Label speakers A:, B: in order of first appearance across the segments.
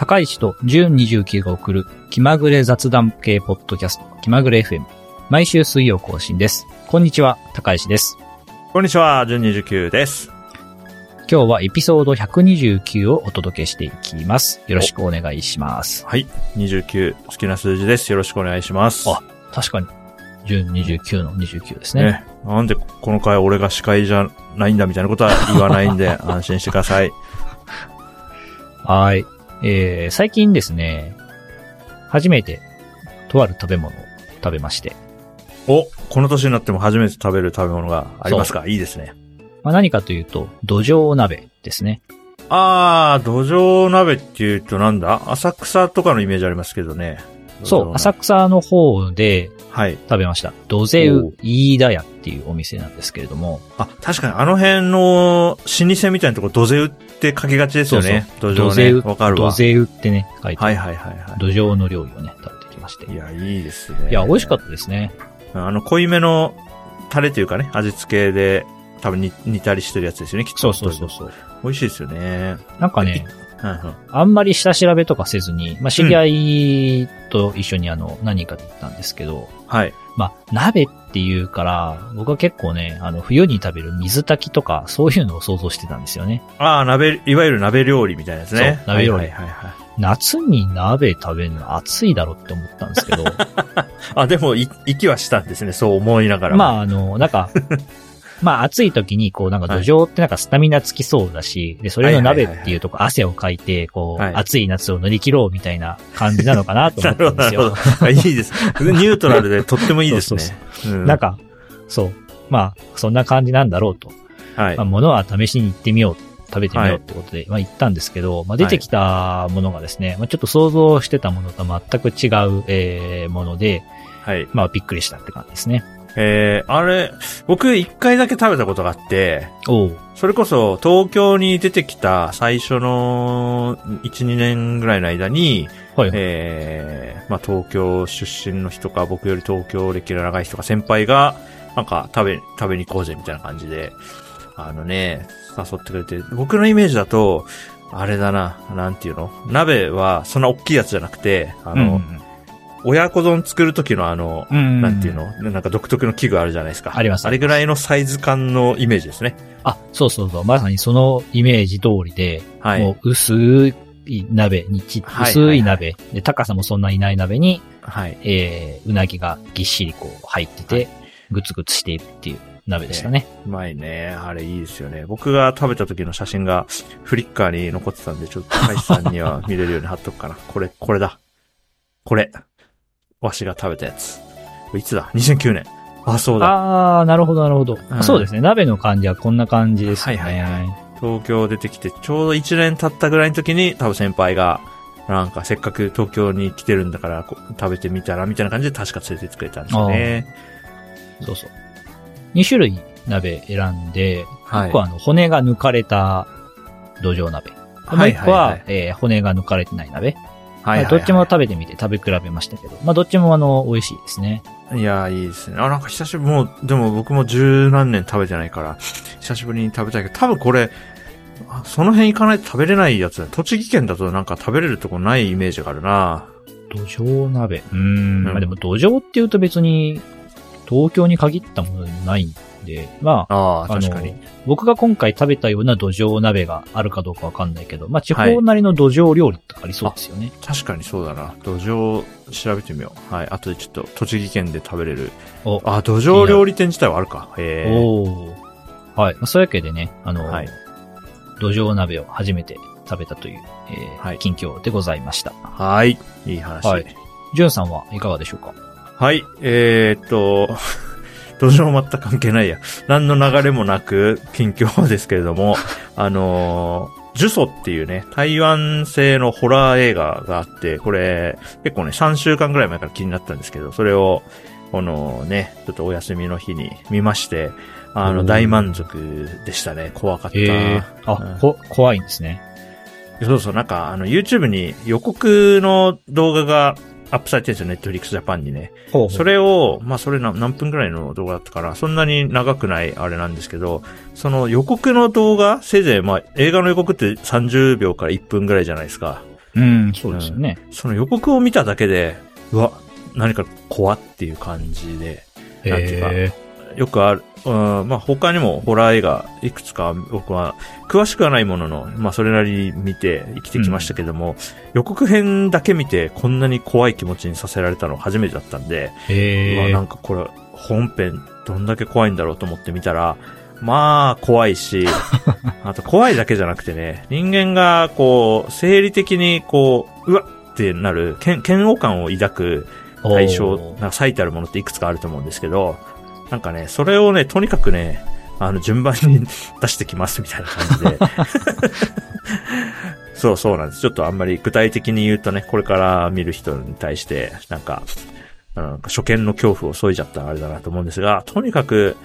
A: 高石と純29が送る気まぐれ雑談系ポッドキャスト、気まぐれ FM。毎週水曜更新です。こんにちは、高石です。
B: こんにちは、純29です。
A: 今日はエピソード129をお届けしていきます。よろしくお願いします。
B: はい。29、好きな数字です。よろしくお願いします。
A: あ確かに、純29の29ですね。
B: ね。なんでこの回俺が司会じゃないんだみたいなことは言わないんで 安心してください。
A: はい。えー、最近ですね、初めて、とある食べ物を食べまして、
B: お、この年になっても初めて食べる食べ物がありますか？いいですね。
A: まあ、何かというと、土壌鍋ですね。
B: あー、土壌鍋って言うとなんだ？浅草とかのイメージありますけどね。
A: そう、浅
B: 草。
A: 草の方で
B: はい。
A: 食べました。ドゼ
B: お
A: ウ飯田屋っていうお店なんですけれども、
B: あ、確かにあの辺の老舗みたいなとこ土手打って書きがちですよね。土
A: ド
B: 壌ね。
A: ゼウ、
B: わかるわ。
A: ドゼウってね、書いて
B: はいはいはいは
A: 土壌の料理をね、食べてきまして。
B: い。い
A: い
B: や、いいですね。
A: や、美味しかったですね。
B: あの、濃いめのタレというかね、味付けで、多分煮煮たりしてるやつですよね、きっと。
A: そうそうそうそう。
B: 美味しいですよね。
A: なんかね、あんまり下調べとかせずに、まあ、知り合いと一緒にあの、何人かで行ったんですけど、
B: はい。
A: まあ、鍋っていうから、僕は結構ね、あの、冬に食べる水炊きとか、そういうのを想像してたんですよね。
B: ああ、鍋、いわゆる鍋料理みたいなやつね。
A: そう鍋料理
B: はいはいはいはい。
A: 夏に鍋食べるの暑いだろって思ったんですけど、
B: あ、でも、い、息はしたんですね、そう思いながら。
A: まあ、あの、なんか、まあ暑い時に、こう、なんか土壌ってなんかスタミナつきそうだし、で、それの鍋っていうとこ汗をかいて、こう、
B: はい
A: 暑い夏を乗り切ろうみたいな感じなのかなと思ったんですよ。
B: いいです。ニュートラルでとってもいいですね。
A: なんか、そう。まあ、そんな感じなんだろうと。
B: はい
A: まあ、。物は試しに行ってみよう。食べてみようってことで、まあ行ったんですけど、まあ出てきたものがですね、まあちょっと想像してたものと全く違う、えーもので、
B: はい。
A: まあびっくりしたって感じですね。
B: えー、あれ、僕一回だけ食べたことがあって、それこそ東京に出てきた最初の1、2年ぐらいの間に、
A: はい。
B: えー、まあ東京出身の人か、僕より東京歴の長い人か、先輩が、なんか食べ、食べに行こうぜみたいな感じで、あのね、誘ってくれて、僕のイメージだと、あれだな、なんていうの？鍋はそんな大きいやつじゃなくて、あの、
A: うん
B: 親子丼作る時のあの、
A: うんうん、
B: なんていうの？なんか独特の器具あるじゃないですか。
A: あります
B: あれぐらいのサイズ感のイメージですね。
A: あ、そうそうそう。まさにそのイメージ通りで、
B: はい。
A: もう薄い鍋にち、
B: はい
A: 薄い鍋、で、高さもそんないない鍋に、
B: はい。
A: えー、うなぎがぎっしりこう入ってて、ぐつぐつしているっていう鍋でしたね。
B: うまいね。あれいいですよね。僕が食べた時の写真がフリッカーに残ってたんで、ちょっと高橋さんには見れるように貼っとくかな。これ、これだ。これ。わしが食べたやつ。いつだ ?2009 年。あ、そうだ。
A: あー、なるほど、なるほど、
B: うん
A: そうですね。鍋の感じはこんな感じですね。
B: はいはいは東京出てきて、ちょうど1年経ったぐらいの時に、多分先輩が、なんかせっかく東京に来てるんだから、こう食べてみたら、みたいな感じで確か連れてってくれたんですよね。
A: そうそう。2種類鍋選んで、
B: はい
A: 1個はあの骨が抜かれた土壌鍋。もう
B: はい
A: 1個は、
B: はいはい
A: えー骨が抜かれてない鍋。
B: はいはいはい
A: どっちも食べてみて食べ比べましたけど、まあどっちもあの、美味しいですね。
B: いやー、いいですね。あ、なんか久しぶり、もう、でも僕も十何年食べてないから、久しぶりに食べたいけど、多分これ、あその辺行かないと食べれないやつだ。栃木県だとなんか食べれるとこないイメージがあるな
A: 土壌鍋。うーん。ま
B: うん
A: あでも土壌って言うと別に、東京に限ったものでもないんで、まあ、
B: あ確かに。
A: 僕が今回食べたような土壌鍋があるかどうかわかんないけど、まあ地方なりの土壌料理ってありそうですよね。
B: 確かにそうだな。土壌調べてみよう。はい。後でちょっと栃木県で食べれる。
A: お
B: あ、土壌料理店自体はあるか。へえ。
A: おーはい。まあそういうわけでね、あの、
B: はい。
A: 土壌鍋を初めて食べたという、えー
B: はい
A: 近況でございました。
B: はい。いい話。
A: はいジュンさんはいかがでしょうか？
B: はい、えー、っと、土壌全く関係ないや。何の流れもなく、近況ですけれども、あのー、ジュソっていうね、台湾製のホラー映画があって、これ、結構ね、3週間ぐらい前から気になったんですけど、それを、このね、ちょっとお休みの日に見まして、あの、大満足でしたね。怖かった。
A: ええあ、
B: うん
A: こ、怖いんですね。
B: そうそう、なんか、あの、YouTube に予告の動画がアップされてるんですよ、Netflix Japan にね。
A: ほう
B: それを、まあそれな何分くらいの動画だったから、そんなに長くないあれなんですけど、その予告の動画、せいぜいまあ映画の予告って30秒から1分くらいじゃないですか。
A: うん、そうですよね。
B: その予告を見ただけで、うわ、何か怖っていう感じで、なんていうか
A: へ
B: よくある、うん、まあ他にもホラー映画いくつか僕は詳しくはないものの、まあそれなりに見て生きてきましたけども、予告編だけ見てこんなに怖い気持ちにさせられたの初めてだったんで、
A: え。
B: うわ、
A: へ
B: なんかこれ本編どんだけ怖いんだろうと思って見たら、まあ怖いし、あと怖いだけじゃなくてね、人間がこう生理的にこう、うわってなる、嫌嫌悪感を抱く
A: え。
B: 対象、なんか最たるものっていくつかあると思うんですけど、なんかね、それをね、とにかくね、あの、順番に 出してきますみたいな感じで。そうそうなんです。ちょっとあんまり具体的に言うとね、これから見る人に対して、なんか、なんか初見の恐怖を添えちゃったらあれだなと思うんですが、とにかく、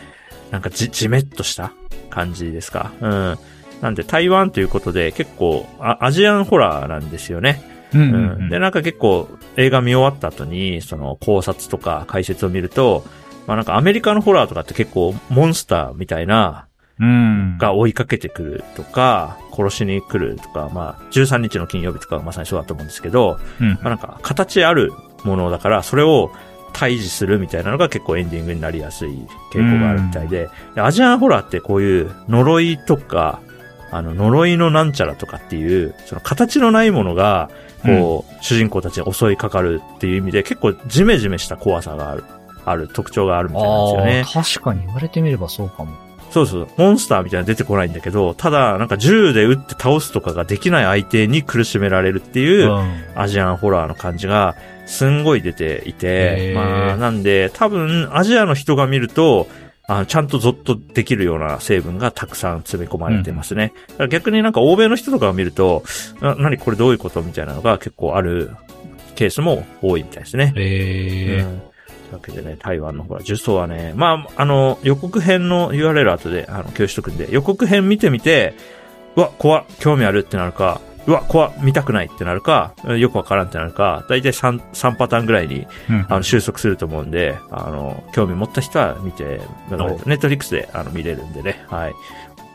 B: なんかじ、じめっとした感じですか。うん。なんで台湾ということで結構あアジアンホラーなんですよね。
A: うんうん
B: う。
A: うんん
B: で、なんか結構映画見終わった後に、その考察とか解説を見ると、まあなんかアメリカのホラーとかって結構モンスターみたいな、
A: うん。
B: が追いかけてくるとか、殺しに来るとか、まあ13日の金曜日とかはまさにそうだと思うんですけど、
A: うん。
B: まあなんか形あるものだから、それを対峙するみたいなのが結構エンディングになりやすい傾向があるみたいで、でアジアンホラーってこういう呪いとか、あの、呪いのなんちゃらとかっていう、その形のないものが、こう、主人公たちに襲いかかるっていう意味で、結構ジメジメした怖さがある、ある特徴があるみたいなんですよね。
A: 確かに言われてみればそうかも。
B: そうそう。モンスターみたいなの出てこないんだけど、ただ、なんか銃で撃って倒すとかができない相手に苦しめられるっていう、
A: うん。
B: アジアンホラーの感じが、すんごい出てい
A: へ
B: て、
A: ー
B: まあ、なんで、多分、アジアの人が見ると、あのちゃんとゾッとできるような成分がたくさん詰め込まれてますね。だから逆になんか欧米の人とかが見ると、な何これどういうことみたいなのが結構あるケースも多いみたいですね。
A: ええ
B: うん。というわけでね、台湾のほら、呪詛はね、まあ、あの、予告編の URL 後で、あの、共有しとくんで、予告編見てみて、うわ、怖っ興味あるってなるか、うわ、怖っ見たくないってなるか、よくわからんってなるか、だいたい3、3パターンぐらいに、
A: うん
B: あの、収束すると思うんで、あの、興味持った人は見て、ネットリックスで、あの、見れるんでね、はい。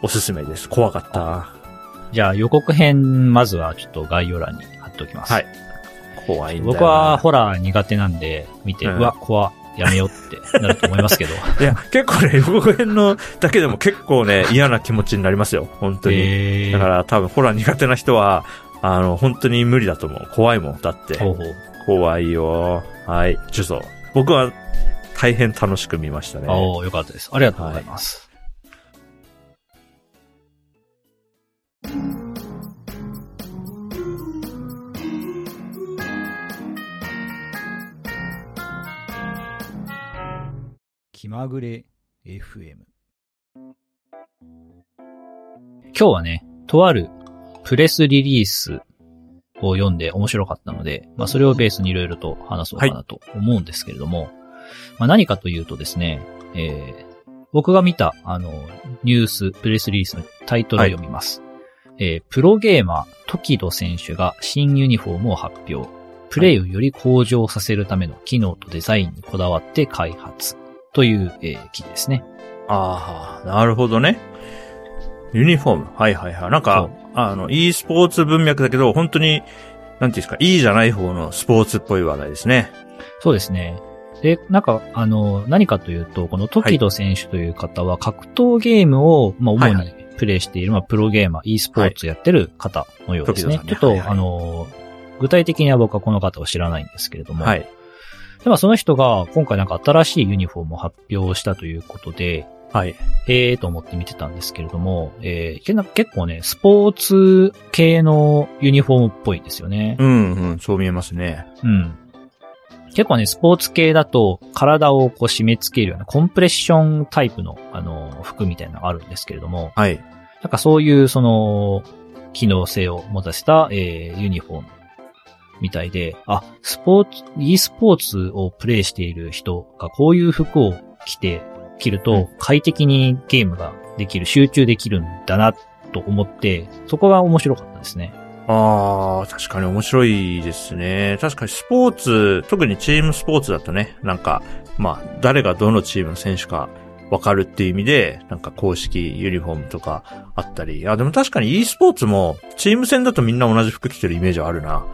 B: おすすめです。怖かった。
A: じゃあ予告編、まずはちょっと概要欄に貼っておきます。
B: はい。怖いんだ。
A: 僕はホラー苦手なんで、見て、
B: う
A: うんわ、怖、やめようってなると思いますけど。
B: いや、結構ね、予告編のだけでも結構ね、嫌な気持ちになりますよ。本当に。
A: ええ
B: だから多分ホラー苦手な人は、あの、本当に無理だと思う。怖いもん。だって。
A: ほうほう。
B: 怖いよ。はい。呪詛。僕は大変楽しく見ましたね。
A: おおよかったです。ありがとうございます。気まぐれ FM 今日はね、とあるプレスリリースを読んで面白かったので、まあそれをベースにいろいろと話そうかなと思うんですけれども、まあ何かというとですね、えー僕が見た、あの、ニュース、プレスリリースのタイトルを読みます。えープロゲーマー、トキド選手が新ユニフォームを発表。プレイをより向上させるための機能とデザインにこだわって開発。という、えー記事ですね。
B: ああ、なるほどね。ユニフォーム。はいはいはい。なんか、あの、e スポーツ文脈だけど、本当に、なんていうんですか、いいじゃない方のスポーツっぽい話題ですね。
A: そうですね。で、なんか、あの、何かというと、このトキド選手という方は格闘ゲームを、まあ、主
B: はいは
A: にプレイしている、まあ、プロゲーマー、e スポーツやってる方のようですね。
B: トキドさんね
A: ちょっと、
B: はいはい
A: あの、具体的には僕はこの方を知らないんですけれども、
B: はい。
A: でまあその人が今回なんか新しいユニフォームを発表したということで、
B: はい。
A: ええーと思って見てたんですけれども、えー結構ね、スポーツ系のユニフォームっぽいですよね。
B: うんうん、そう見えますね。
A: うん。結構ね、スポーツ系だと体をこう締め付けるようなコンプレッションタイプのあの服みたいなのがあるんですけれども、
B: はい。
A: なんかそういうその機能性を持たせた、えーユニフォームみたいで、あ、スポーツ、e スポーツをプレイしている人がこういう服を着て、着る
B: うん
A: と快適にゲームができる、集中できるんだなと思って、そこが面白かったですね。
B: ああ、確かに面白いですね。確かにスポーツ、特にチームスポーツだとね、なんか、まあ、誰がどのチームの選手かわかるっていう意味で、なんか公式ユニフォームとかあったり。あ、でも確かに e スポーツも、チーム戦だとみんな同じ服着てるイメージはあるな。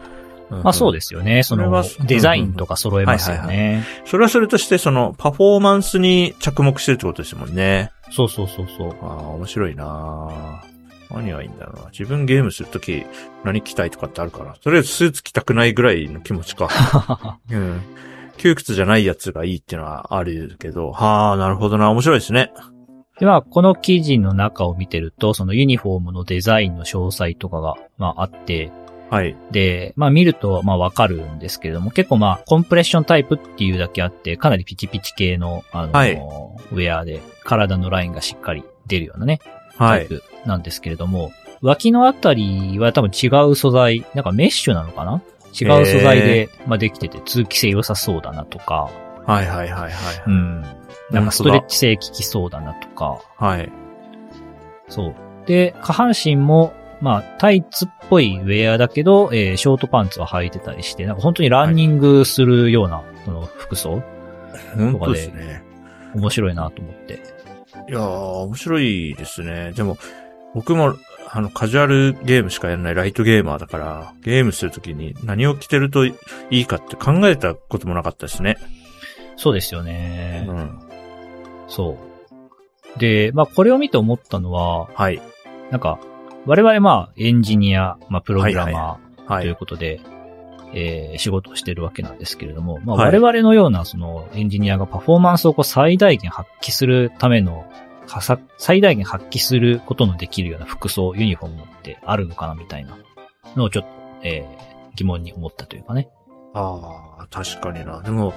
A: まあそうですよね。その
B: それは、
A: デザインとか揃えますよね。
B: それはそれとして、その、パフォーマンスに着目してるってことですもんね。
A: そうそうそうそう。
B: ああ、面白いな何がいいんだろうな。自分ゲームするとき、何着たいとかってあるかな。とりあえずスーツ着たくないぐらいの気持ちか。うん。窮屈じゃないやつがいいっていうのはあるけど、はあ、なるほどな。面白いですね。
A: で、まあ、この記事の中を見てると、そのユニフォームのデザインの詳細とかが、まああって、
B: はい。
A: で、まあ見ると、まあわかるんですけれども、結構まあ、コンプレッションタイプっていうだけあって、かなりピチピチ系の、あの、
B: はい
A: ウェアで、体のラインがしっかり出るようなね、
B: はい。
A: タイプなんですけれども、脇のあたりは多分違う素材、なんかメッシュなのかな？違う素材で、まあできてて通気性良さそうだなとか、
B: はいはいはいはい。
A: うん。なんかストレッチ性効きそうだなとか、
B: はい。
A: そう。で、下半身も、まあ、タイツっぽいウェアだけど、えーショートパンツは履いてたりして、なんか本当にランニングするような、その服装、
B: 本当ですね。
A: 面白いなと思って。
B: いやー、面白いですね。でも、僕も、あの、カジュアルゲームしかやらないライトゲーマーだから、ゲームするときに何を着てるといいかって考えたこともなかったですね。
A: そうですよね。
B: うん。
A: そう。で、まあ、これを見て思ったのは、
B: はい。
A: なんか、我々まあ、エンジニア、まあ、プログラマ
B: は
A: ーという
B: い。
A: ことで、えー仕事をしてるわけなんですけれども、まあ、
B: はい
A: 我々のような、その、エンジニアがパフォーマンスをこう最大限発揮するための、最大限発揮することのできるような服装、ユニフォームってあるのかなみたいなのをちょっと、えー疑問に思ったというかね。
B: ああ、確かにな。でも、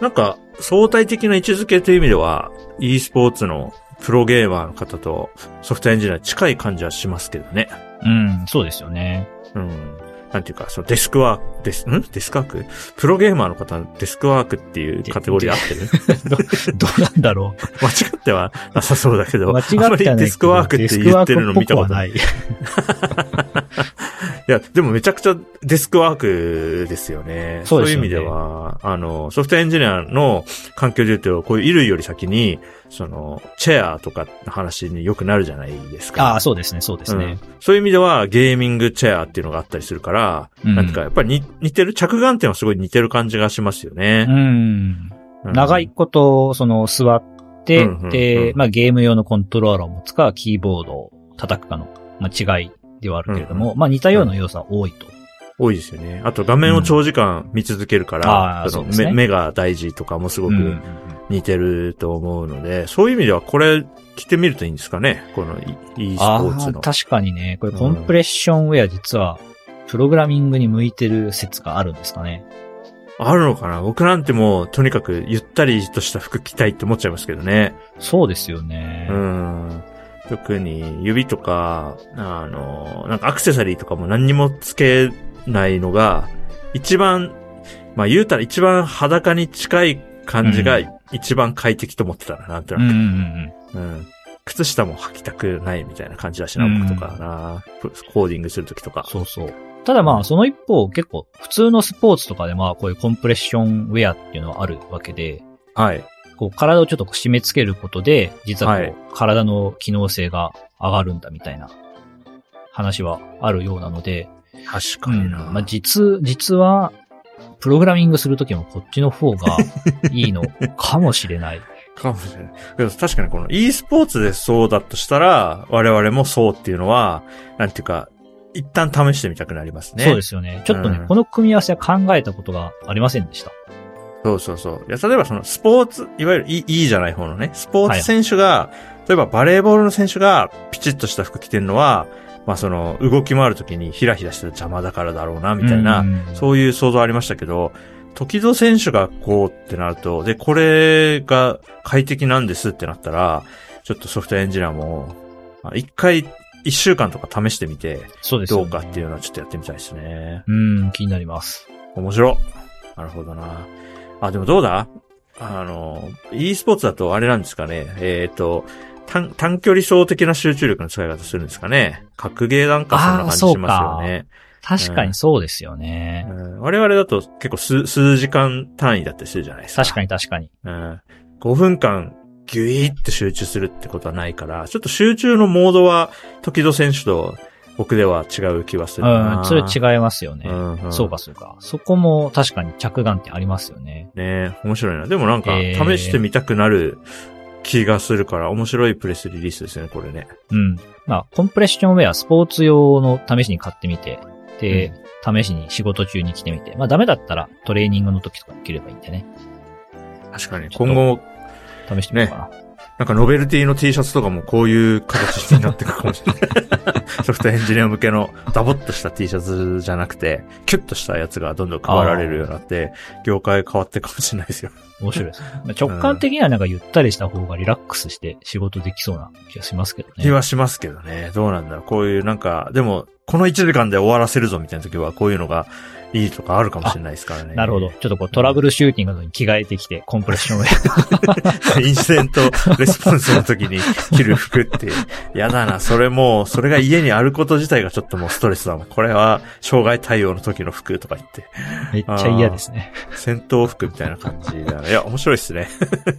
B: なんか、相対的な位置づけという意味では、e スポーツのプロゲーマーの方とソフトエンジニア近い感じはしますけどね。
A: うん、そうですよね。
B: うん。なんていうか、そのデスクワーク、デス、ん？デスクワーク？プロゲーマーの方のデスクワークっていうカテゴリー合ってる？
A: どうなんだろ
B: 間違ってはなさそうだけど、
A: う。間違っては
B: あまり
A: ない
B: デスクワークって言ってるの見たことない。い。や、でもめちゃくちゃデスクワークですよね。
A: そうね
B: いう意味では、あの、ソフトエンジニアの環境で言うと、こういう衣類より先に、その、チェアとかの話によくなるじゃないですか。
A: ああ、そうですね、そうですね。
B: うんそういう意味では、ゲーミングチェアっていうのがあったりするから、
A: うん
B: なんか、やっぱり似似てる、着眼点はすごい似てる感じがしますよね。
A: うん。
B: うん
A: 長いこと、その、座って、
B: うんうんうん
A: で、まあ、ゲーム用のコントローラーを持つか、キーボードを叩くかの、まあ、違いではあるけれども、まあ、似たような要素は多いと。
B: 多いですよね。あと画面を長時間見続けるから、
A: うですね
B: 目目が大事とかもすごく
A: うんうんうん
B: 似てると思うので、そういう意味ではこれ着てみるといいんですかね？この e スポ
A: あ
B: ーツの。
A: あ、確かにね、これコンプレッションウェア実は、プログラミングに向いてる説があるんですかね？
B: あるのかな？僕なんてもうとにかくゆったりとした服着たいって思っちゃいますけどね。
A: そうですよね。
B: うん。特に指とか、あの、なんかアクセサリーとかも何にもつけないのが、一番、まあ言うたら一番裸に近い感じが
A: うん
B: 一番快適と思ってたな、なんとなく。
A: うん
B: うん。靴下も履きたくないみたいな感じだしな、
A: うん
B: 僕とかな。コーディングするときとか。
A: そうそう。ただまあ、その一方、結構、普通のスポーツとかでまあ、こういうコンプレッションウェアっていうのはあるわけで、
B: はい。
A: こう、体をちょっと締め付けることで、実はこう、
B: はい
A: 体の機能性が上がるんだみたいな話はあるようなので、
B: 確か
A: うん。
B: にな。
A: まあ、実、実は、プログラミングするときもこっちの方が いいのかもしれない。
B: かもしれない。けど確かにこの e スポーツでそうだとしたら、我々もそうっていうのは、なんていうか、一旦試してみたくなりますね。
A: そうですよね。ちょっとね、
B: うん
A: この組み合わせは考えたことがありませんでした。
B: そうそうそう。いや、例えばそのスポーツ、いわゆるいいいいじゃない方のね、スポーツ選手が、例えばバレーボールの選手がピチッとした服着てるのは、まあその動き回るときにヒラヒラしてる邪魔だからだろうな、みたいな、
A: うん
B: そういう想像ありましたけど、時戸選手がこうってなると、で、これが快適なんですってなったら、ちょっとソフトエンジニアも、あ一回、一週間とか試してみて、
A: そうですよね
B: どうかっていうのはちょっとやってみたいですね。
A: うん、気になります。
B: 面白。なるほどな。あ、でもどうだ？あの、e スポーツだとあれなんですかね。えっ、と、短、短距離走的な集中力の使い方するんですかね。格ゲーなんかそんな感じしますよね。
A: 確かにそうですよね。
B: うん我々だと結構数、数時間単位だったりするじゃないですか。
A: 確かに確かに。
B: うん。5分間ギュイーって集中するってことはないから、ちょっと集中のモードは、時戸選手と僕では違う気はするな。
A: うん、それ違いますよね。
B: うんうん
A: そうかそうか。そこも確かに着眼点ありますよね。
B: ね面白いな。でもなんか、
A: えー
B: 試してみたくなる気がするから、面白いプレスリリースですね、これね。
A: うん。まあ、コンプレッションウェア、スポーツ用の試しに買ってみて、で、試しに仕事中に着てみて、まあダメだったらトレーニングの時とかに着ればいいんでね。
B: 確かに。今後、
A: 試してみようかな。
B: なんかノベルティの T シャツとかもこういう形になっていくかもしれない。ソフトエンジニア向けのダボっとした T シャツじゃなくて、キュッとしたやつがどんどん配られるようになって、業界変わっていくかもしれないですよ。
A: 面白いです直感的にはなんかゆったりした方がリラックスして仕事できそうな気がしますけどね。
B: 気はしますけどね。どうなんだろう。こういうなんか、でも、この1時間で終わらせるぞみたいな時は、こういうのがいいとかあるかもしれないですからね。
A: なるほど。。ちょっとこうトラブルシューティングなどに着替えてきて、コンプレッションウェア。
B: インシデントレスポンスの時に着る服って、やだな。それもう、それが家にあること自体がちょっともうストレスだもん。これは、障害対応の時の服とか言って、
A: めっちゃ嫌ですね。
B: 戦闘服みたいな感じだね。いや、面白いっすね。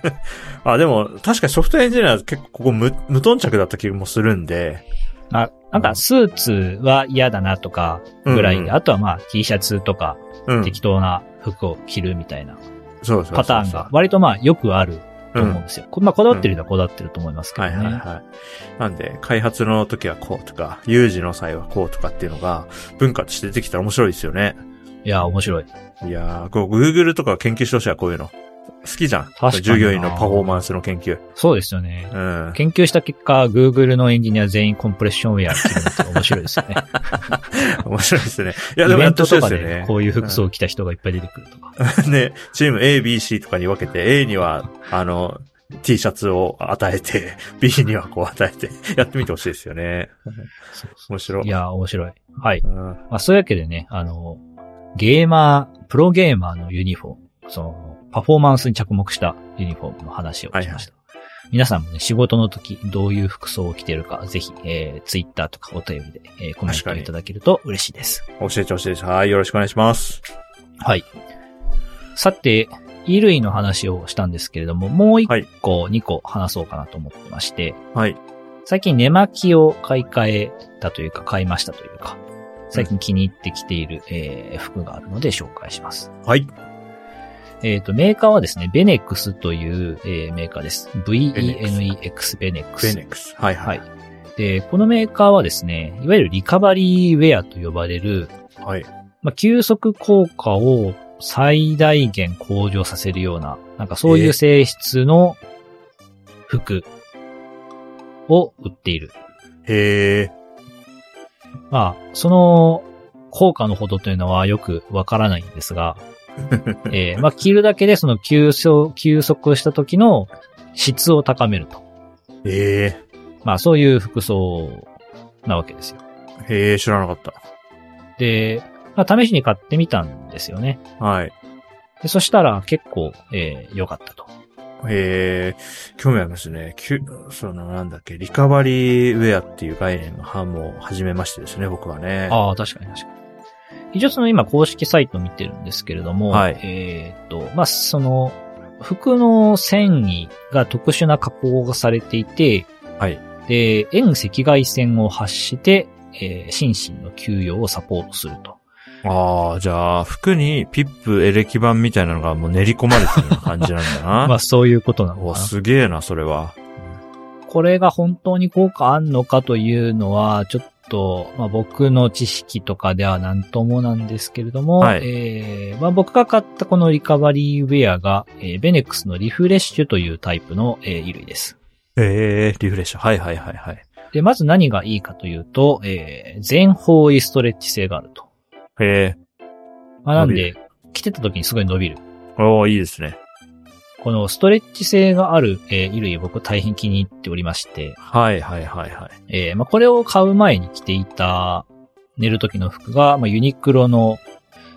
B: あ、でも、確かにソフトエンジニアは結構ここ無無頓着だった気もするんで、
A: あ、なんかスーツは嫌だなとかぐらいで、
B: うんうん
A: あとはまあ T シャツとか
B: うん。
A: 適当な服を着るみたいなパターンが割とまあよくあると
B: うん
A: 思うんですよ。こまあこだわってる人はこだわってると思いますけど
B: はい
A: ね。
B: はいはい。なんで、開発の時はこうとか、有事の際はこうとかっていうのが、文化として出てきたら面白いですよね。
A: いや、面白い。
B: いやー、こう、Google とか研究してほしいわ、こういうの。好きじゃん。
A: かにな
B: 従業員のパフォーマンスの研究。
A: そうですよね。
B: うん。
A: 研究した結果、Google のエンジニア全員コンプレッションウェア着るのって面白いですよね。
B: 面白いですね。いや、
A: イ
B: でもやって
A: ベントと
B: ですよね。
A: でこういう服装を着た人がいっぱい出てくるとか。
B: うん ね、チーム A、B、C とかに分けて、A には、あの、T シャツを与えて、B にはこう与えて、やってみてほしいですよね。
A: そうそ
B: 面白い。
A: ういや、面白い。はい。
B: うん、
A: まあ、そういうわけでね、あの、ゲーマー、プロゲーマーのユニフォーム、その、パフォーマンスに着目したユニフォームの話をしました。皆さんもね、仕事の時、どういう服装を着てるか、ぜひ、えー、ツイッターとかお便りで、えー、コメントいただけると嬉しいです。
B: 教えてほしいです。はい、よろしくお願いします。
A: はい。さて、衣類の話をしたんですけれども、もう一個、二個話そうかなと思ってまして、
B: はい。
A: 最近寝巻きを買い替えたというか、買いましたというか、最近気に入ってきている、えー服があるので紹介します。
B: はい。
A: えっ、と、メーカーはですね、ベネックスという、えーメーカーです。V-E-N-E-X ベネックス。
B: ベネックス。はいは
A: はいい。で、このメーカーはですね、いわゆるリカバリーウェアと呼ばれる、
B: はい。
A: まあ、休息効果を最大限向上させるような、なんかそういう性質の服を売っている。
B: へえ。
A: まあ、その効果のほどというのはよくわからないんですが、えーまあ、着るだけでその休息、休息した時の質を高めると。
B: へえ。
A: まあ、そういう服装なわけですよ。
B: へえ、知らなかった。
A: で、まあ、試しに買ってみたんですよね。
B: はい。
A: でそしたら結構、えー良かったと。
B: へえ、興味ありますね。きゅその、なんだっけ、リカバリーウェアっていう概念がもう初めましてですね、僕はね。
A: ああ、確かに確かに。一応その今公式サイト見てるんですけれども、
B: はい
A: えーっと、まあ、その、服の繊維が特殊な加工がされていて、
B: はい。
A: で、遠赤外線を発して、えー心身の休養をサポートすると。
B: ああ、じゃあ、服にピップエレキ板みたいなのがもう練り込まれてるような感じなんだな。
A: まあそういうことなの
B: お、
A: かな。
B: すげえな、それは。
A: これが本当に効果あんのかというのは、ちょっと、まあ、僕の知識とかでは何ともなんですけれども、
B: はい
A: えーまあ、僕が買ったこのリカバリーウェアが、えーベネックスのリフレッシュというタイプの、えー衣類です。
B: ええリフレッシュ。はいはいはいはい。
A: で、まず何がいいかというと、えー全方位ストレッチ性があると。
B: へえ、
A: まあ、なんで、着てた時にすごい伸びる。
B: おーいいですね。
A: このストレッチ性がある、えー衣類を僕大変気に入っておりまして、
B: はいはいはいはい。
A: えーまあ、これを買う前に着ていた寝る時の服が、まあ、ユニクロの、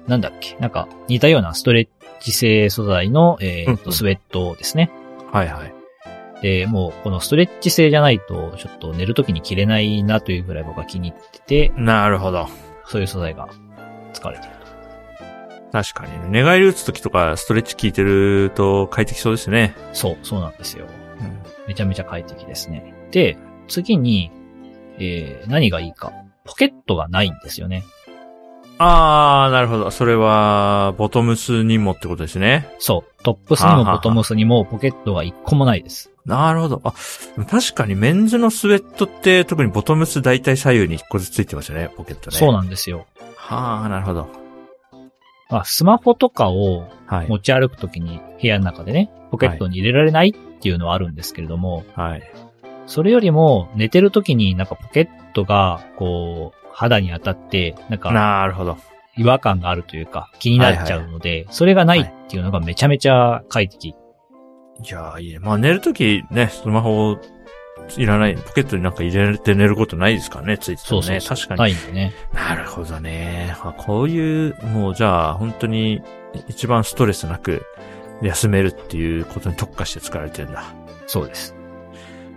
A: なんだっけ、なんか似たようなストレッチ性素材の、えースウェットですね。
B: はいはい。
A: で、もうこのストレッチ性じゃないと、ちょっと寝る時に着れないなというぐらい僕は気に入ってて、
B: なるほど。
A: そういう素材が使われている
B: 確かにね。寝返り打つときとかストレッチ効いてると快適そうですね。
A: そう、そうなんですよ。めちゃめちゃ快適ですね。で、次に、えー、何がいいか。ポケットがないんですよね。
B: あー、なるほど。それは、ボトムスにもってことですね。
A: そう。トップスにもボトムスにもポケットが一個もないです。
B: なるほど。あ、確かにメンズのスウェットって特にボトムス大体左右に一個ずつついてますよね、ポケットね。
A: そうなんですよ。
B: はあ、なるほど。
A: まあ、スマホとかを
B: はい。
A: 持ち歩くときに部屋の中でね、ポケットに入れられないっていうのはあるんですけれども、
B: はい。
A: それよりも寝てるときになんかポケットがこう肌に当たってなんか
B: なるほど。
A: 違和感があるというか気になっちゃうので、それがないっていうのがめちゃめちゃ快適。
B: いやー、いいね。まあ寝るときね、スマホいらない、ポケットになんか入れて寝ることないですからね、ついてね。
A: そうそう。
B: 確かに。
A: ないね。
B: なるほどね。あこういう、もうじゃあ、本当に一番ストレスなく休めるっていうことに特化して作られてるんだ。
A: そうです。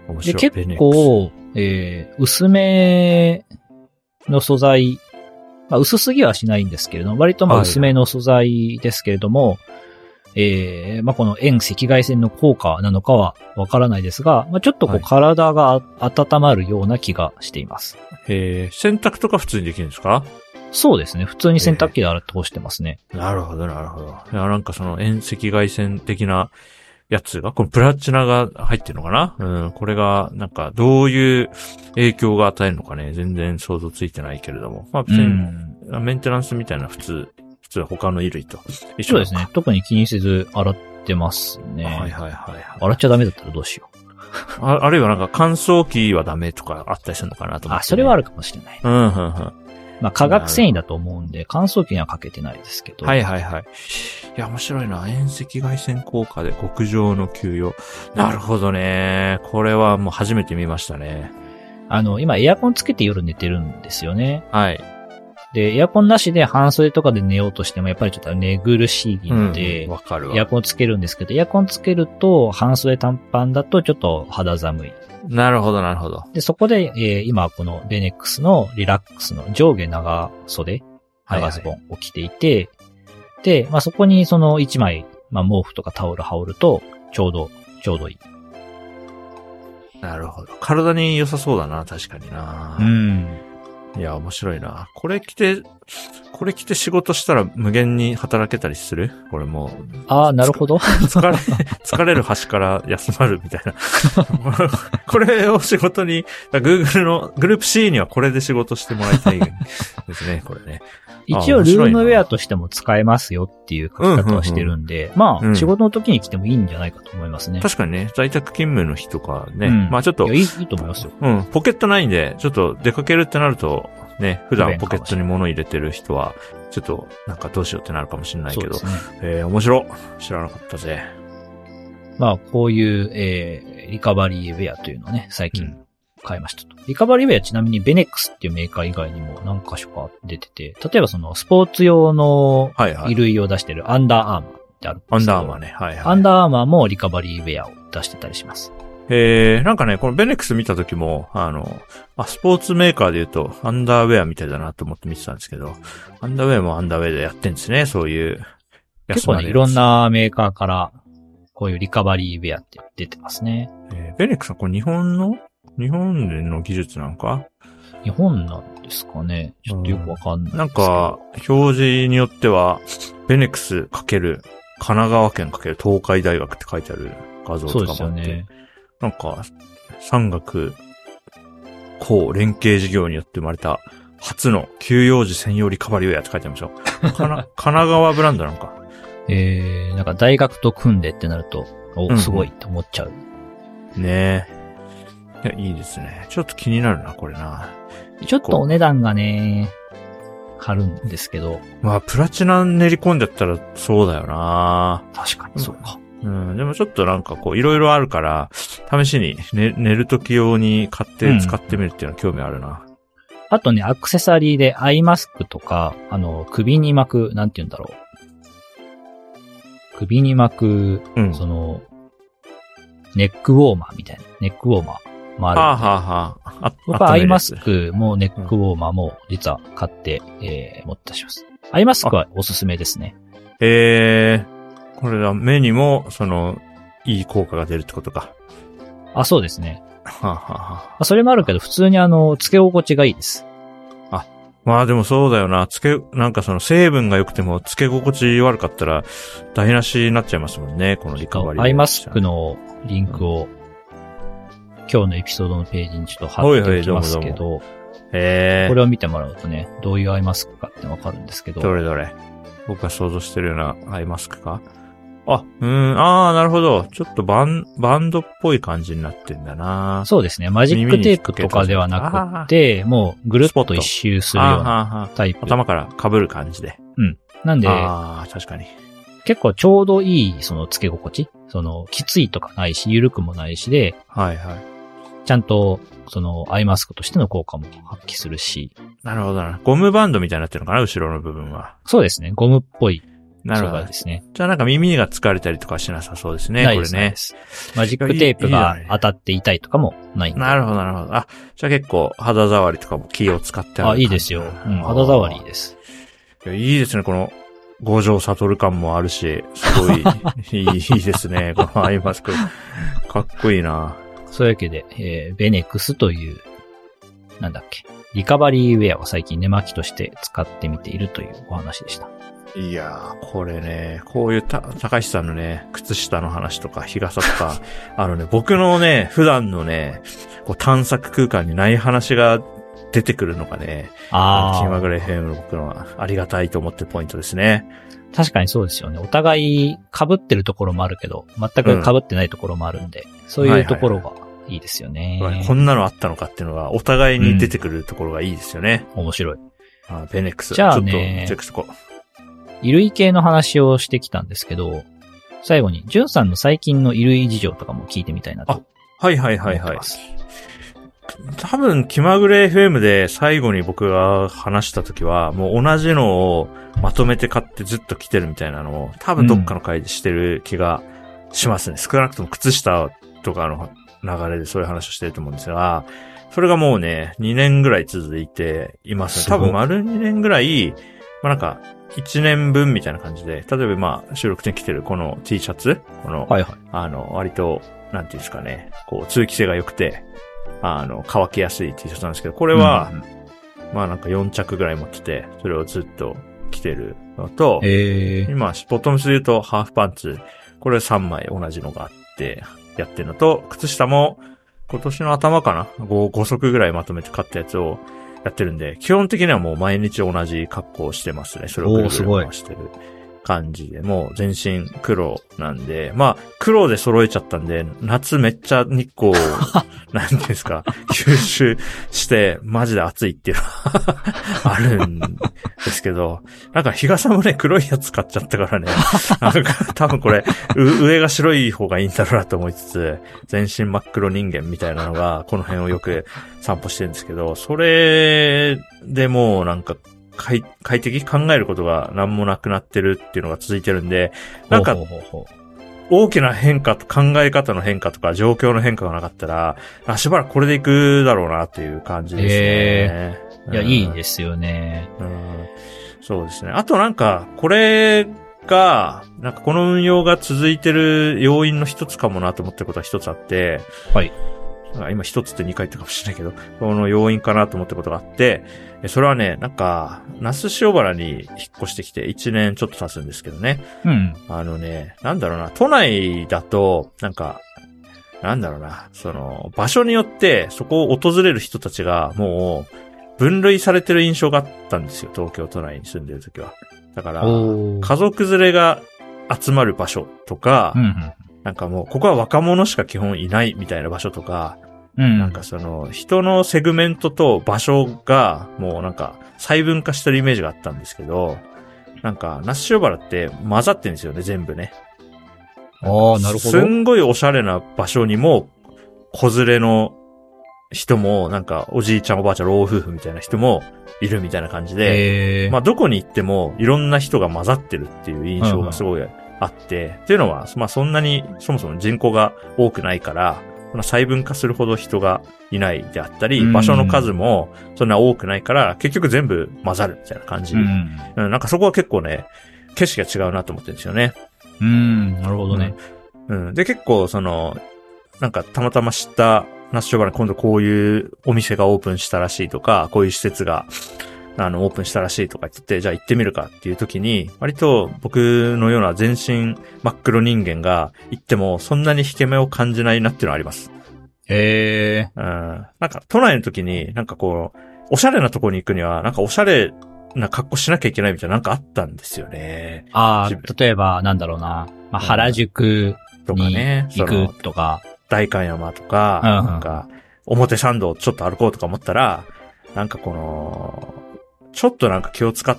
A: で、
B: 面白い。
A: 結構、えー、薄めの素材、まあ、薄すぎはしないんですけれども、割とまあ
B: はい
A: 薄めの素材ですけれども、えー、まあ、この遠赤外線の効果なのかはわからないですが、まあ、ちょっとこ
B: はい
A: う体が温まるような気がしています。
B: ス。えー、洗濯とか普通にできるんですか？
A: そうですね。普通に洗濯機で洗って干してますね。
B: なるほど、なるほど。いや、なんかその遠赤外線的なやつが、このプラチナが入ってるのかな？うん、これが、なんか、どういう影響が与えるのかね、全然想像ついてないけれども。まあ、別
A: う
B: に、
A: ん。
B: メンテナンスみたいな普通、普通は他の衣類と一緒
A: そうですね。特に気にせず洗ってますね。
B: はいはいはいはい。
A: 洗っちゃダメだったらどうしよ
B: ああるいはなんか乾燥機はダメとかあったりするのかなと
A: う。
B: 思って、
A: あ、それはあるかもしれない。
B: うん、うん、うん。
A: まあ、化学繊維だと思うんで、乾燥機にはかけてないですけど。
B: はいはいはい。いや、面白いな。遠赤外線効果で極上の給与。なるほどね。これはもう初めて見ましたね。
A: あの、今エアコンつけて夜寝てるんですよね。
B: はい。
A: で、エアコンなしで半袖とかで寝ようとしても、やっぱりちょっと寝苦しいので
B: うん、わかる
A: エア
B: わ。
A: コンつけるんですけど、エアコンつけると、半袖短パンだとちょっと肌寒い。
B: なるほどなるほど。
A: で、そこで、えー今このベネックスのリラックスの上下長袖、
B: はいはい
A: 長ズボンを着ていて、で、まあそこにその一枚、まあ毛布とかタオル羽織ると、ちょうど、ちょうどいい。
B: なるほど。体に良さそうだな、確かにな。
A: うん。
B: いや、面白いな。これ着て、これ着て仕事したら無限に働けたりする？これもう、
A: ああ、なるほど。
B: 疲れ、疲れる端から休まるみたいな。これを仕事に、Google のグループ C にはこれで仕事してもらいたいですね、これね。
A: 一応ルームウェアとしても使えますよっていう書き方はしてるんで、まあ、
B: うん。
A: 仕事の時に着てもいいんじゃないかと思いますね。
B: 確かにね、在宅勤務の日とかね、
A: うん。
B: まあちょっと。
A: いや、いい、いいと思いますよ。
B: うん、ポケットないんで、ちょっと出かけるってなると、ね、普段ポケットに物入れてる人は、ちょっとなんかどうしようってなるかもしれないけど。
A: ね。
B: えー、面白。知らなかったぜ。
A: まあ、こういう、えー、リカバリーウェアというのをね、最近
B: うん
A: 買いましたと。リカバリーウェアちなみにベネックスっていうメーカー以外にも何箇所か出てて、例えばそのスポーツ用の。衣類を出してるアンダーアーマーってあるんですけど
B: アンダーアーマーね。はいはい。
A: アンダーアーマーもリカバリーウェアを出してたりします。
B: えー、なんかね、このベネックス見た時も、あの、あ、スポーツメーカーで言うと、アンダーウェアみたいだなと思って見てたんですけど、アンダーウェアもアンダーウェアでやってんですね、そういう。
A: 結構ね、いろん。なメーカーから、こういうリカバリーウェアって出てますね。
B: えーベネックスはこれ日本の日本での技術なんか？
A: 日本なんですかねちょっとよくわかんないですけど。
B: なんか、表示によっては、ベネックスかける、神奈川県かける東海大学って書いてある画像
A: そうです
B: とかもあって、
A: よね。
B: なんか、産学、校連携事業によって生まれた初の休養時専用リカバリーウェアって書いてありましょ？う。かな 神奈川ブランドなんか？
A: えー、なんか大学と組んでってなると、お、
B: うんうん
A: すごいって思っちゃう。
B: ねえ。いや、いいですね。ちょっと気になるな、これな。
A: ちょっとお値段がね、張るんですけど、
B: まあ、プラチナ練り込んでったらそうだよな
A: 確かにそうか。
B: うん、でもちょっとなんかこう、いろいろあるから、試しに、ね、寝る時用に買って使ってみるっていうのは興味あるな。
A: あとね、アクセサリーでアイマスクとか、あの、首に巻く、なんて言うんだろう。首に巻く、
B: うん。
A: その、ネックウォーマーみたいな。ネックウォーマーもある。
B: はあ、はあはあ、あ
A: 僕はアイマスクもネックウォーマーも実は買って、えー、持ってします。アイマスクはおすすめですね。
B: えー、これは目にも、その、いい効果が出るってことか。
A: あ、そうですね。
B: はあ、はあはあ、
A: まあそれもあるけど、普通にあの、付け心地がいいです。
B: まあでもそうだよな。つけ、なんかその成分が良くても、付け心地悪かったら、台無しになっちゃいますもんね。このリカバリー。
A: アイマスク。のリンクを、今日のエピソードのページにちょっと貼っておきますけど、これを見てもらうとね、どういうアイマスクかってわかるんですけど、
B: どれどれ。僕が想像してるようなアイマスクか？あ、うーん、あー、なるほど。ちょっっとバン、バンドっぽい感じになってんだな。
A: そうですね、マジックテープとかではなくて、もうぐるっと一周するようなタイプ。
B: 頭から被る感じで。
A: なんで、
B: ああ、確かに。
A: 結構ちょうどいい、その付け心地その、きついとかないし、緩くもないしで、
B: はいはい。
A: ちゃんと、その、アイマスクとしての効果も発揮するし、
B: なるほどな。ゴムバンドみたいになってるのかな後ろの部分は。
A: そうですね、ゴムっぽい
B: なるほど。
A: ですね。
B: じゃあなんか耳が疲れたりとかしなさそうですね。
A: ない
B: これね。
A: マジックテープが当たって痛いとかもない。
B: なるほど、なるほど。あ、じゃあ結構肌触りとかも気を使ってある
A: あ、いいですよ。うん、肌触りいいです。
B: いやいいですね、この、五条悟感もあるし、すごい、いい、いいですね。このアイマスク。かっこいいな。
A: そういうわけで、えーベネックスという、なんだっけ、リカバリーウェアを最近寝巻きとして使ってみているというお話でした。
B: いやー、これね、こういうた、高橋さんのね、靴下の話とか、日傘とか、あのね、僕のね、普段のね、こう探索空間にない話が出てくるのがね、
A: あ
B: 気まぐれ FM の僕のはありがたいと思ってるポイントですね。
A: 確かにそうですよね。お互い被ってるところもあるけど、全く被ってないところもあるんで、そういうところがいいですよね。
B: こんなのあったのかっていうのが、お互いに出てくるところがいいですよね。
A: 面白い。
B: あベネックス。
A: じゃあ
B: ちょっと
A: ね
B: チェックしとこう。
A: 衣類系の話をしてきたんですけど、最後に、ジュンさんの最近の衣類事情とかも聞いてみたいなと
B: はいはい
A: 思
B: はいはい。多分、気まぐれ FM で最後に僕が話した時は、もう同じのをまとめて買ってずっと着てるみたいなのを、多分どっかの回でしてる気がしますね。少なくとも靴下とかの流れでそういう話をしてると思うんですが、それがもうね、2年ぐらい続いています多分丸2年ぐらい、まあなんか、1年分みたいな感じで、例えばまあ収録で着てるこの T シャツ、この、
A: はいはい。
B: あの、割と、なんていうんですかね、こう、通気性が良くて、あの、乾きやすい T シャツなんですけど、これは、
A: うんうん
B: まあなんか4着ぐらい持ってて、それをずっと着てるのと、
A: えー、
B: 今、ボトムスで言うとハーフパンツ、これ3枚同じのがあって、やってるのと、靴下も、今年の頭かな？5, 5足ぐらいまとめて買ったやつをやってるんで、基本的にはもう毎日同じ格好をしてますね。それをぐるぐる
A: おーすごい
B: 回してる感じで、もう全身黒なんで、まあ、黒で揃えちゃったんで、夏めっちゃ日光を、なんですか、吸収して、マジで暑いっていうのは あるんですけど、なんか日傘もね、黒いやつ買っちゃったからね、なんか多分これ、う上が白い方がいいんだろうなと思いつつ、全身真っ黒人間みたいなのが、この辺をよく散歩してるんですけど、それでもうなんか、快快適考えることが何もなくなってるっていうのが続いてるんで、なんか大きな変化と考え方の変化とか状況の変化がなかったら、あしばらくこれでいくだろうなっていう感じですね。
A: ういや、
B: うん
A: いいですよね。
B: うんそうですね。あとなんか、これが、なんかこの運用が続いてる要因の一つかもなと思ってることは一つあって、
A: はい。
B: あ今一つって二回言ったかもしれないけど、この要因かなと思ったことがあって、えそれはね、なんか、那須塩原に引っ越してきて一年ちょっと経つんですけどね。
A: うん。
B: あのね、なんだろうな、都内だと、なんか、なんだろうな、その、場所によって、そこを訪れる人たちが、もう、分類されてる印象があったんですよ、東京都内に住んでる時は。だから、家族連れが集まる場所とか、
A: うんうん。
B: なんかもう、ここは若者しか基本いないみたいな場所とか、
A: うん。
B: なんかその、人のセグメントと場所が、もうなんか、細分化してるイメージがあったんですけど、なんか、ナッシュバラって混ざってるんですよね、全部ね。
A: ああ、なるほ
B: す
A: ど。
B: んごいおしゃれな場所にも、子連れの人も、なんか、おじいちゃんおばあちゃん、老夫婦みたいな人もいるみたいな感じで、
A: えー、
B: まあ、どこに行っても、いろんな人が混ざってるっていう印象がすごいあって、っていうのは、まあ、そんなに、そもそも人口が多くないから、そんな細分化するほど人がいないであったり、
A: うん
B: 場所の数もそんな多くないから、結局全部混ざるみたいな感じ。
A: うん。
B: うん、なんかそこは結構ね、景色が違うなと思ってるんですよね。
A: うーん、なるほどね。
B: うん。で、結構その、なんかたまたま知ったナスショバラ今度こういうお店がオープンしたらしいとか、こういう施設が、あの、オープンしたらしいとか言って、じゃあ行ってみるかっていう時に、割と僕のような全身真っ黒人間が行ってもそんなに引け目を感じないなっていうのはあります。
A: へえ。
B: うん。なんか都内の時になんかこう、おしゃれなとこに行くには、なんかおしゃれな格好しなきゃいけないみたいななんかあったんですよね。
A: ああ、例えば、なんだろうな。まあ、原宿
B: とか
A: に
B: ね。
A: 行くとか。
B: 代官山とか、
A: うんうん
B: なんか、表参道ちょっと歩こうとか思ったら、なんかこの、ちょっとなんか気を使っ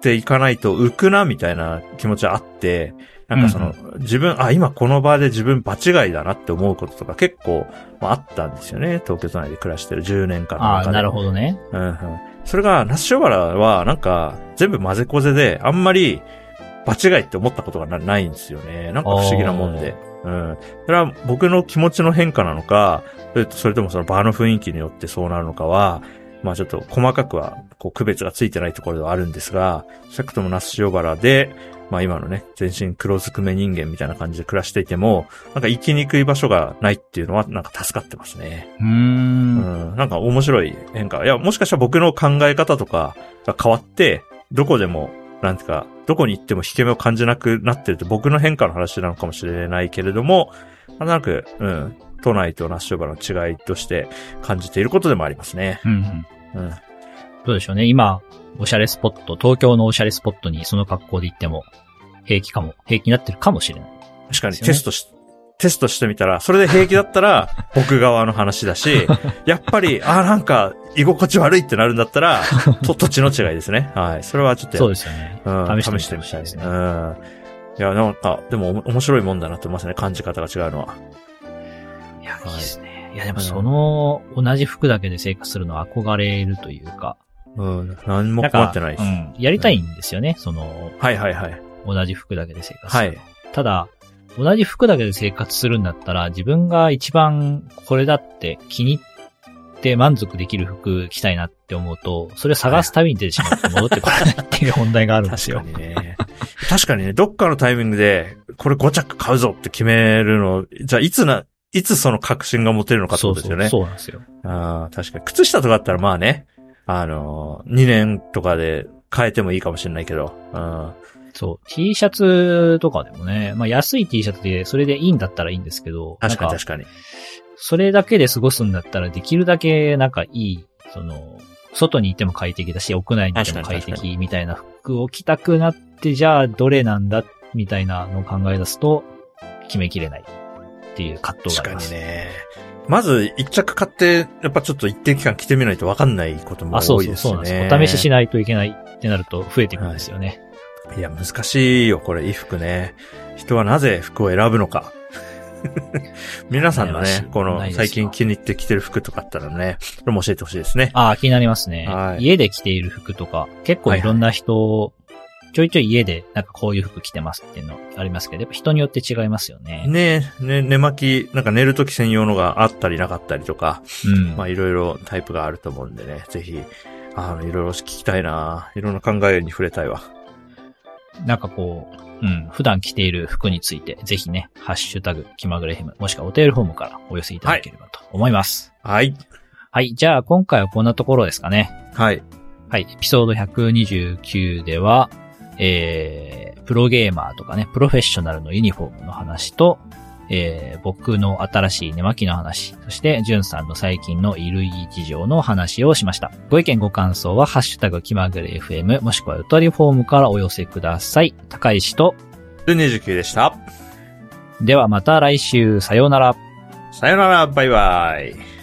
B: ていかないと浮くなみたいな気持ちはあって、なんかその、自分、あ、今この場で自分場違いだなって思うこととか結構、まあ、あったんですよね。東京都内で暮らしてる10年間の
A: ああ、
B: 中で。
A: なるほどね。
B: うんうん。それが、ナッシュバラは、なんか、全部混ぜこぜで、あんまり、場違いって思ったことがなないんですよね。なんか不思議なもんで。うん。それは僕の気持ちの変化なのか、それともその場の雰囲気によってそうなるのかは、まあちょっと細かくは、こう区別がついてないところではあるんですが、少なくともナッシュバラで、まあ今のね、全身黒ずくめ人間みたいな感じで暮らしていても、なんか生きにくい場所がないっていうのは、なんか助かってますね。
A: うー。
B: うんん、なんか面白い変化。いや、もしかしたら僕の考え方とかが変わって、どこでも、なんていうか、どこに行っても引け目を感じなくなってるって僕の変化の話なのかもしれないけれども、なんとなく、うん、都内とナッシュバラの違いとして感じていることでもありますね。
A: うんうん。
B: うん。
A: どうでしょうね。今、おしゃれスポット、東京のおしゃれスポットにその格好で行っても、平気かも、平気になってるかもしれない。
B: 確かにテストし、テストしてみたら、それで平気だったら、僕側の話だし、やっぱり、あ、なんか、居心地悪いってなるんだったら、と、土地の違いですね。はい。それはちょっとや
A: そうですよね。
B: うん、
A: 試してみ
B: たいですね。うん。いや、なんか、でも面白いもんだなって思いますね。感じ方が違うのは。
A: いや、
B: い
A: いいですね。いや、でもその、同じ服だけで生活するのは憧れるというか。
B: うん。何も
A: なんか
B: 困ってないです。
A: うん。やりたいんですよね。その、
B: はいはいはい。
A: 同じ服だけで生活する。
B: はい。
A: ただ、同じ服だけで生活するんだったら、自分が一番これだって気に入って満足できる服着たいなって思うと、それを探すたびに出てしまって戻ってこないっていう問題があるんですよ
B: 確か。にね。確かにね、どっかのタイミングで、これ5着買うぞって決めるの、じゃあいつな、いつその確信が持てるのかって
A: そうそう、
B: ことですよね。
A: そうなんですよ。
B: ああ、確かに。靴下とかだったらまあね、あのー、2年とかで変えてもいいかもしれないけど、うん。
A: そう。T シャツとかでもね、まあ安い T シャツでそれでいいんだったらいいんですけど、
B: 確かに確かに。
A: それだけで過ごすんだったらできるだけなんかいい、その、外にいても快適だし、屋内にいても快適みたいな服を着たくなって、じゃあどれなんだみたいなのを考え出すと、決めきれないっていう葛藤があ
B: 確
A: ります。
B: かにね。まず一着買って、やっぱちょっと一定期間着てみないと分かんないことも多いですよ
A: そうなんです
B: ね。
A: よ。お試ししないといけないってなると増えていくんですよね。
B: いや、難しいよ、これ、衣服ね。人はなぜ服を選ぶのか。皆さんのね、この最近気に入って着てる服とかあったらね、それも教えてほしいですね。
A: ああ、気になりますね。
B: はい
A: 家で着ている服とか、結構いろんな人、ちょいちょい家でなんかこういう服着てますっていうのありますけど、やっぱ人によって違いますよね。
B: ねね、寝巻き、なんか寝るとき専用のがあったりなかったりとか、
A: うん。
B: まあいろいろタイプがあると思うんでね、ぜひ、あの、いろいろ聞きたいないろんな考えに触れたいわ。
A: なんかこう、うん、普段着ている服について、ぜひね、ハッシュタグ、気まぐれヘム、もしくはお便りフォームからお寄せいただければと思います。
B: はい。
A: はい、じゃあ今回はこんなところですかね。
B: はい。
A: はい、エピソード129では、えー、プロゲーマーとかね、プロフェッショナルのユニフォームの話と、えー、僕の新しい寝巻きの話、そして、ジュンさんの最近の衣類事情の話をしました。ご意見ご感想は、ハッシュタグ気まぐれ FM、もしくは、うとりフォームからお寄せください。高石と、
B: で、29でした。
A: ではまた来週、さようなら。
B: さよなら、バイバイ。